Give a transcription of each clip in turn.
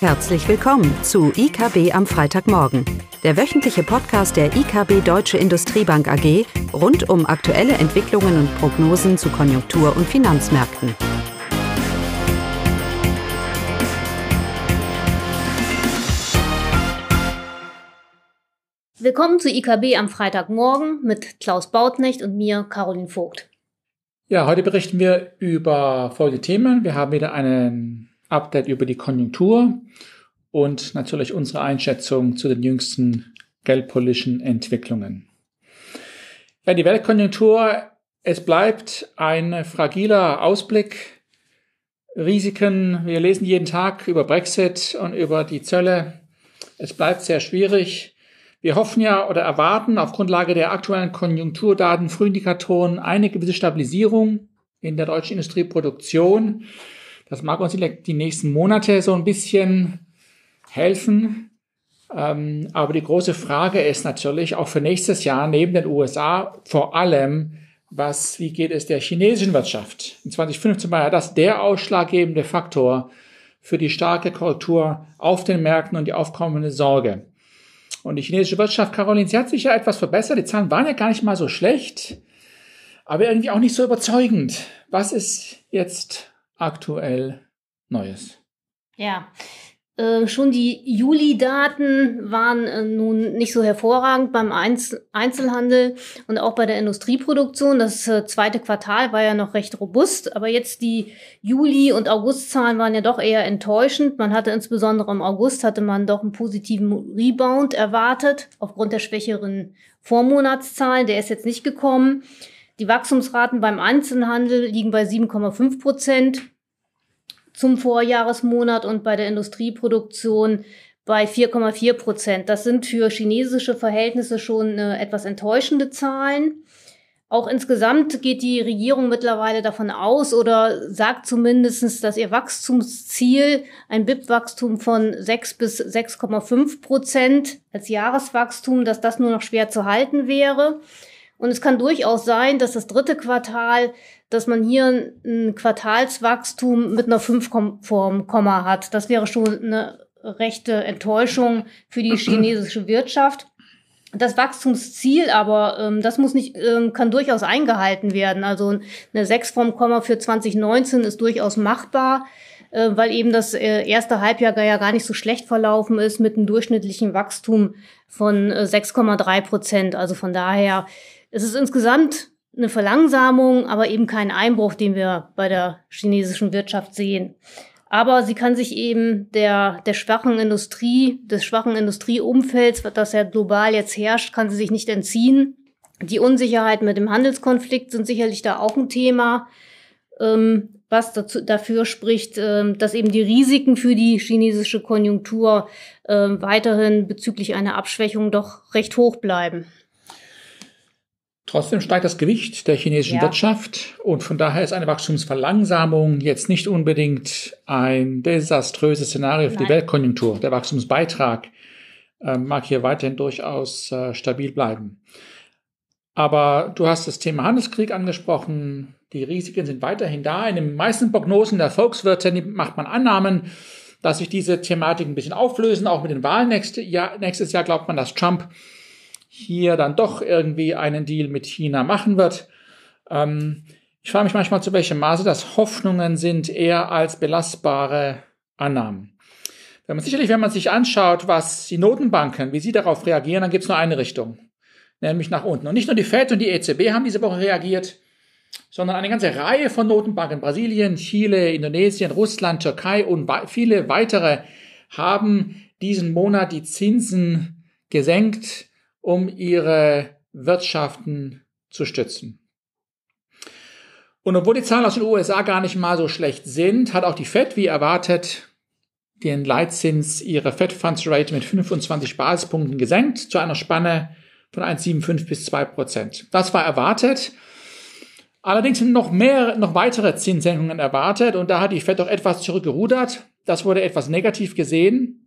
Herzlich willkommen zu IKB am Freitagmorgen, der wöchentliche Podcast der IKB Deutsche Industriebank AG rund um aktuelle Entwicklungen und Prognosen zu Konjunktur- und Finanzmärkten. Willkommen zu IKB am Freitagmorgen mit Klaus Bautnecht und mir, Caroline Vogt. Ja, heute berichten wir über folgende Themen. Wir haben wieder einen Update über die Konjunktur und natürlich unsere Einschätzung zu den jüngsten geldpolitischen Entwicklungen. Ja, die Weltkonjunktur, es bleibt ein fragiler Ausblick. Risiken, wir lesen jeden Tag über Brexit und über die Zölle. Es bleibt sehr schwierig. Wir hoffen ja oder erwarten auf Grundlage der aktuellen Konjunkturdaten, Frühindikatoren eine gewisse Stabilisierung in der deutschen Industrieproduktion. Das mag uns die nächsten Monate so ein bisschen helfen. Ähm, aber die große Frage ist natürlich auch für nächstes Jahr neben den USA vor allem, was, wie geht es der chinesischen Wirtschaft? In 2015 war ja das der ausschlaggebende Faktor für die starke Korrektur auf den Märkten und die aufkommende Sorge. Und die chinesische Wirtschaft, Caroline, sie hat sich ja etwas verbessert. Die Zahlen waren ja gar nicht mal so schlecht, aber irgendwie auch nicht so überzeugend. Was ist jetzt aktuell Neues? Ja, äh, schon die Juli-Daten waren äh, nun nicht so hervorragend beim Einz Einzelhandel und auch bei der Industrieproduktion. Das äh, zweite Quartal war ja noch recht robust, aber jetzt die Juli- und August-Zahlen waren ja doch eher enttäuschend. Man hatte insbesondere im August hatte man doch einen positiven Rebound erwartet aufgrund der schwächeren Vormonatszahlen. Der ist jetzt nicht gekommen. Die Wachstumsraten beim Einzelhandel liegen bei 7,5 Prozent zum Vorjahresmonat und bei der Industrieproduktion bei 4,4 Prozent. Das sind für chinesische Verhältnisse schon äh, etwas enttäuschende Zahlen. Auch insgesamt geht die Regierung mittlerweile davon aus oder sagt zumindestens, dass ihr Wachstumsziel, ein BIP-Wachstum von 6 bis 6,5 Prozent als Jahreswachstum, dass das nur noch schwer zu halten wäre. Und es kann durchaus sein, dass das dritte Quartal dass man hier ein Quartalswachstum mit einer 5 vorm Komma hat. Das wäre schon eine rechte Enttäuschung für die chinesische Wirtschaft. Das Wachstumsziel aber, ähm, das muss nicht, ähm, kann durchaus eingehalten werden. Also eine 6 vom Komma für 2019 ist durchaus machbar, äh, weil eben das äh, erste Halbjahr ja gar nicht so schlecht verlaufen ist mit einem durchschnittlichen Wachstum von äh, 6,3 Prozent. Also von daher ist es insgesamt eine Verlangsamung, aber eben kein Einbruch, den wir bei der chinesischen Wirtschaft sehen. Aber sie kann sich eben der, der schwachen Industrie, des schwachen Industrieumfelds, das ja global jetzt herrscht, kann sie sich nicht entziehen. Die Unsicherheit mit dem Handelskonflikt sind sicherlich da auch ein Thema, ähm, was dazu, dafür spricht, ähm, dass eben die Risiken für die chinesische Konjunktur ähm, weiterhin bezüglich einer Abschwächung doch recht hoch bleiben. Trotzdem steigt das Gewicht der chinesischen ja. Wirtschaft und von daher ist eine Wachstumsverlangsamung jetzt nicht unbedingt ein desaströses Szenario für Nein. die Weltkonjunktur. Der Wachstumsbeitrag äh, mag hier weiterhin durchaus äh, stabil bleiben. Aber du hast das Thema Handelskrieg angesprochen. Die Risiken sind weiterhin da. In den meisten Prognosen der Volkswirte macht man Annahmen, dass sich diese Thematik ein bisschen auflösen. Auch mit den Wahlen nächste Jahr, nächstes Jahr glaubt man, dass Trump hier dann doch irgendwie einen Deal mit China machen wird. Ähm, ich frage mich manchmal, zu welchem Maße das Hoffnungen sind, eher als belastbare Annahmen. Wenn man sicherlich, wenn man sich anschaut, was die Notenbanken, wie sie darauf reagieren, dann gibt es nur eine Richtung, nämlich nach unten. Und nicht nur die Fed und die EZB haben diese Woche reagiert, sondern eine ganze Reihe von Notenbanken, Brasilien, Chile, Indonesien, Russland, Türkei und viele weitere haben diesen Monat die Zinsen gesenkt um ihre Wirtschaften zu stützen. Und obwohl die Zahlen aus den USA gar nicht mal so schlecht sind, hat auch die Fed, wie erwartet, den Leitzins ihrer Fed Funds Rate mit 25 Basispunkten gesenkt zu einer Spanne von 1,75 bis 2 Prozent. Das war erwartet. Allerdings sind noch mehr, noch weitere Zinssenkungen erwartet und da hat die Fed doch etwas zurückgerudert. Das wurde etwas negativ gesehen.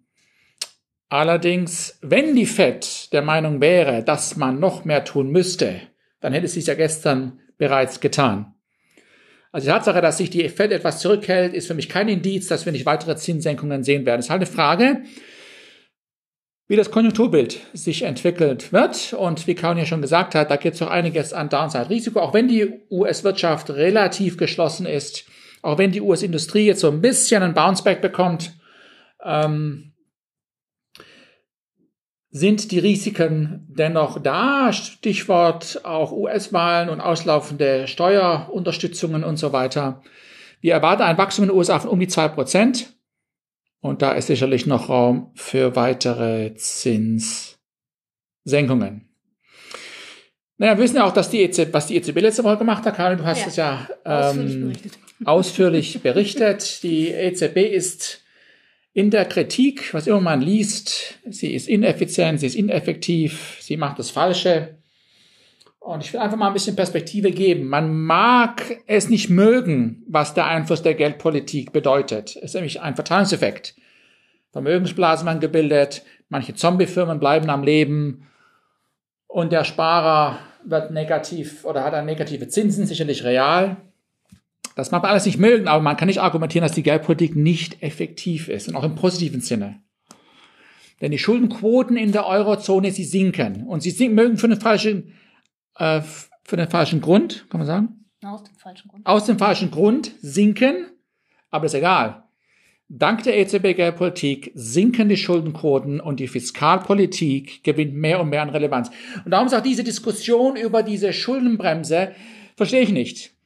Allerdings, wenn die Fed der Meinung wäre, dass man noch mehr tun müsste, dann hätte es ja gestern bereits getan. Also die Tatsache, dass sich die Fed etwas zurückhält, ist für mich kein Indiz, dass wir nicht weitere Zinssenkungen sehen werden. Es ist halt eine Frage, wie das Konjunkturbild sich entwickelt wird. Und wie Kaun ja schon gesagt hat, da gibt es auch einiges an Downside-Risiko. Auch wenn die US-Wirtschaft relativ geschlossen ist, auch wenn die US-Industrie jetzt so ein bisschen ein Bounceback bekommt, ähm, sind die Risiken dennoch da. Stichwort auch US-Wahlen und auslaufende Steuerunterstützungen und so weiter. Wir erwarten ein Wachstum in den USA von um die zwei Prozent. Und da ist sicherlich noch Raum für weitere Zinssenkungen. Naja, wir wissen ja auch, dass die EZB, was die EZB letzte Woche gemacht hat, Karin, du hast es ja, ja ähm, ausführlich, berichtet. ausführlich berichtet. Die EZB ist in der Kritik, was immer man liest, sie ist ineffizient, sie ist ineffektiv, sie macht das Falsche. Und ich will einfach mal ein bisschen Perspektive geben. Man mag es nicht mögen, was der Einfluss der Geldpolitik bedeutet. Es ist nämlich ein Verteilungseffekt. Vermögensblasen werden gebildet, manche Zombiefirmen bleiben am Leben und der Sparer wird negativ oder hat dann negative Zinsen, sicherlich real. Das mag man alles nicht mögen, aber man kann nicht argumentieren, dass die Geldpolitik nicht effektiv ist und auch im positiven Sinne. Denn die Schuldenquoten in der Eurozone, sie sinken. Und sie sinken, mögen für den falschen, äh, für den falschen Grund, kann man sagen? Aus dem falschen Grund. Aus dem falschen Grund sinken, aber ist egal. Dank der EZB-Geldpolitik sinken die Schuldenquoten und die Fiskalpolitik gewinnt mehr und mehr an Relevanz. Und darum sagt diese Diskussion über diese Schuldenbremse, verstehe ich nicht.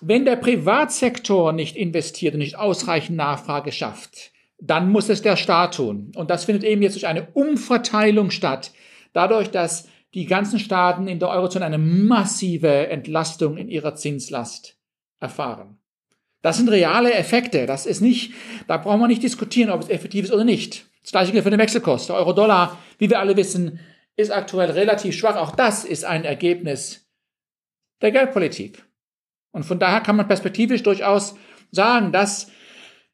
Wenn der Privatsektor nicht investiert und nicht ausreichend Nachfrage schafft, dann muss es der Staat tun. Und das findet eben jetzt durch eine Umverteilung statt. Dadurch, dass die ganzen Staaten in der Eurozone eine massive Entlastung in ihrer Zinslast erfahren. Das sind reale Effekte. Das ist nicht, da brauchen wir nicht diskutieren, ob es effektiv ist oder nicht. Das gleiche gilt für den Wechselkurs. Der Euro-Dollar, wie wir alle wissen, ist aktuell relativ schwach. Auch das ist ein Ergebnis der Geldpolitik. Und von daher kann man perspektivisch durchaus sagen, dass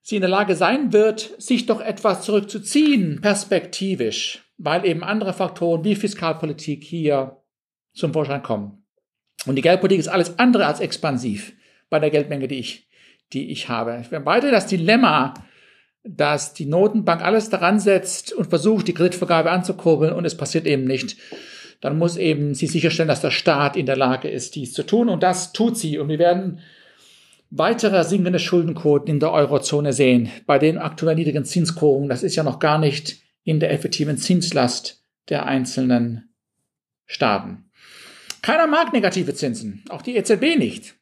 sie in der Lage sein wird, sich doch etwas zurückzuziehen, perspektivisch, weil eben andere Faktoren wie Fiskalpolitik hier zum Vorschein kommen. Und die Geldpolitik ist alles andere als expansiv bei der Geldmenge, die ich, die ich habe. Wir haben weiter das Dilemma, dass die Notenbank alles daran setzt und versucht, die Kreditvergabe anzukurbeln und es passiert eben nicht dann muss eben sie sicherstellen, dass der Staat in der Lage ist, dies zu tun. Und das tut sie. Und wir werden weitere sinkende Schuldenquoten in der Eurozone sehen. Bei den aktuell niedrigen Zinskurven, das ist ja noch gar nicht in der effektiven Zinslast der einzelnen Staaten. Keiner mag negative Zinsen, auch die EZB nicht.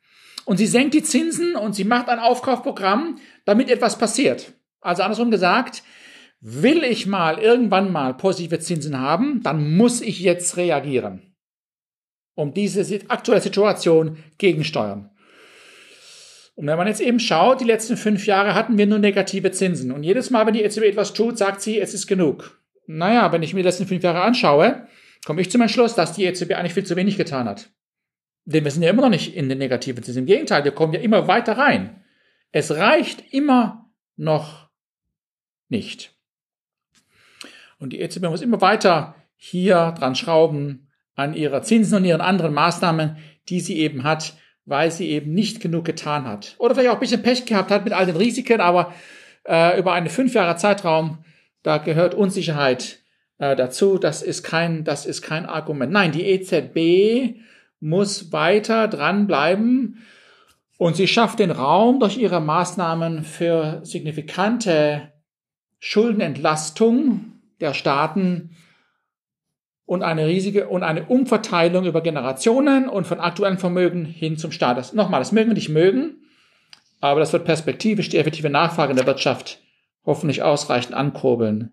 Und sie senkt die Zinsen und sie macht ein Aufkaufprogramm, damit etwas passiert. Also andersrum gesagt, Will ich mal irgendwann mal positive Zinsen haben, dann muss ich jetzt reagieren, um diese aktuelle Situation gegensteuern. Und wenn man jetzt eben schaut, die letzten fünf Jahre hatten wir nur negative Zinsen. Und jedes Mal, wenn die EZB etwas tut, sagt sie, es ist genug. Naja, wenn ich mir die letzten fünf Jahre anschaue, komme ich zum Entschluss, dass die EZB eigentlich viel zu wenig getan hat. Denn wir sind ja immer noch nicht in den negativen Zinsen. Im Gegenteil, wir kommen ja immer weiter rein. Es reicht immer noch nicht. Und die EZB muss immer weiter hier dran schrauben an ihrer Zinsen und ihren anderen Maßnahmen, die sie eben hat, weil sie eben nicht genug getan hat. Oder vielleicht auch ein bisschen Pech gehabt hat mit all den Risiken, aber äh, über einen fünf Jahre Zeitraum, da gehört Unsicherheit äh, dazu. Das ist kein, das ist kein Argument. Nein, die EZB muss weiter dranbleiben und sie schafft den Raum durch ihre Maßnahmen für signifikante Schuldenentlastung der Staaten und eine riesige und eine Umverteilung über Generationen und von aktuellen Vermögen hin zum Staat. Das, nochmal, das mögen wir nicht mögen, aber das wird perspektivisch die effektive Nachfrage in der Wirtschaft hoffentlich ausreichend ankurbeln,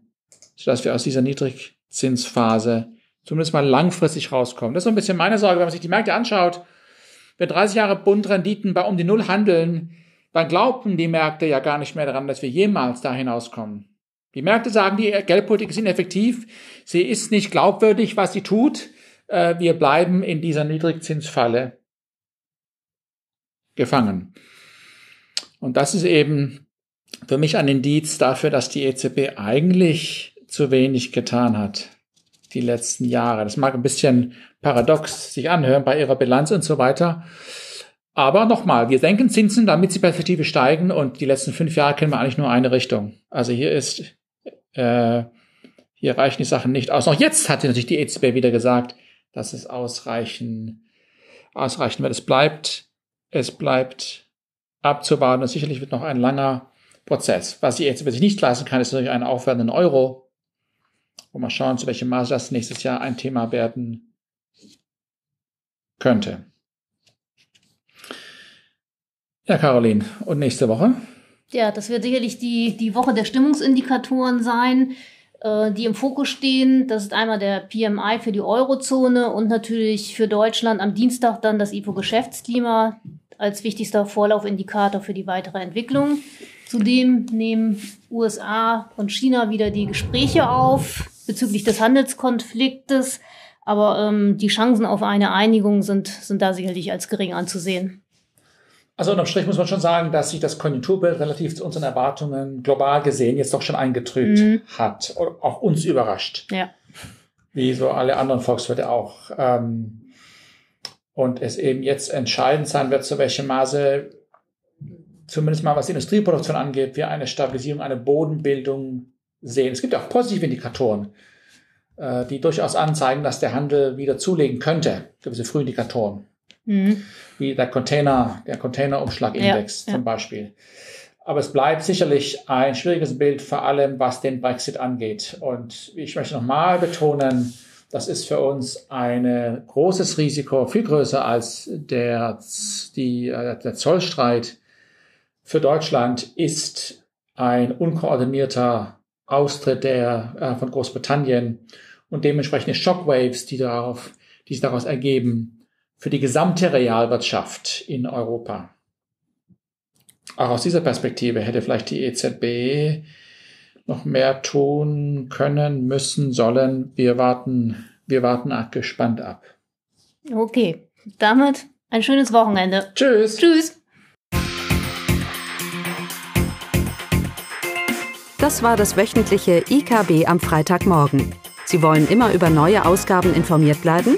sodass wir aus dieser Niedrigzinsphase zumindest mal langfristig rauskommen. Das ist so ein bisschen meine Sorge, wenn man sich die Märkte anschaut. Wenn 30 Jahre Bundrenditen bei um die Null handeln, dann glauben die Märkte ja gar nicht mehr daran, dass wir jemals da hinauskommen. Die Märkte sagen, die Geldpolitik ist ineffektiv, sie ist nicht glaubwürdig, was sie tut. Äh, wir bleiben in dieser Niedrigzinsfalle gefangen. Und das ist eben für mich ein Indiz dafür, dass die EZB eigentlich zu wenig getan hat die letzten Jahre. Das mag ein bisschen paradox sich anhören bei ihrer Bilanz und so weiter. Aber nochmal, wir senken Zinsen, damit sie perspektive steigen und die letzten fünf Jahre kennen wir eigentlich nur eine Richtung. Also hier ist, äh, hier reichen die Sachen nicht aus. Auch jetzt hat natürlich die EZB wieder gesagt, dass es ausreichen, ausreichen wird. Es bleibt, es bleibt abzuwarten und sicherlich wird noch ein langer Prozess. Was die EZB sich nicht leisten kann, ist natürlich einen aufwärmenden Euro. Und mal schauen, zu welchem Maße das nächstes Jahr ein Thema werden könnte. Ja, Caroline, und nächste Woche? Ja, das wird sicherlich die, die Woche der Stimmungsindikatoren sein, äh, die im Fokus stehen. Das ist einmal der PMI für die Eurozone und natürlich für Deutschland am Dienstag dann das IFO-Geschäftsklima als wichtigster Vorlaufindikator für die weitere Entwicklung. Zudem nehmen USA und China wieder die Gespräche auf bezüglich des Handelskonfliktes. Aber ähm, die Chancen auf eine Einigung sind, sind da sicherlich als gering anzusehen. Also unterm Strich muss man schon sagen, dass sich das Konjunkturbild relativ zu unseren Erwartungen global gesehen jetzt doch schon eingetrübt mhm. hat. Auch uns überrascht. Ja. Wie so alle anderen Volkswirte auch. Ähm, und es eben jetzt entscheidend sein wird, zu welchem Maße, zumindest mal was die Industrieproduktion angeht, wir eine Stabilisierung, eine Bodenbildung sehen. Es gibt auch positive Indikatoren, äh, die durchaus anzeigen, dass der Handel wieder zulegen könnte. Gewisse Frühindikatoren. Mhm. Wie der Container, der Containerumschlagindex ja, zum ja. Beispiel. Aber es bleibt sicherlich ein schwieriges Bild, vor allem was den Brexit angeht. Und ich möchte nochmal betonen, das ist für uns ein großes Risiko, viel größer als der, die, äh, der Zollstreit. Für Deutschland ist ein unkoordinierter Austritt der, äh, von Großbritannien und dementsprechende Shockwaves, die darauf, die sich daraus ergeben, für die gesamte Realwirtschaft in Europa. Auch aus dieser Perspektive hätte vielleicht die EZB noch mehr tun können, müssen, sollen. Wir warten, wir warten gespannt ab. Okay, damit ein schönes Wochenende. Tschüss. Tschüss. Das war das wöchentliche IKB am Freitagmorgen. Sie wollen immer über neue Ausgaben informiert bleiben?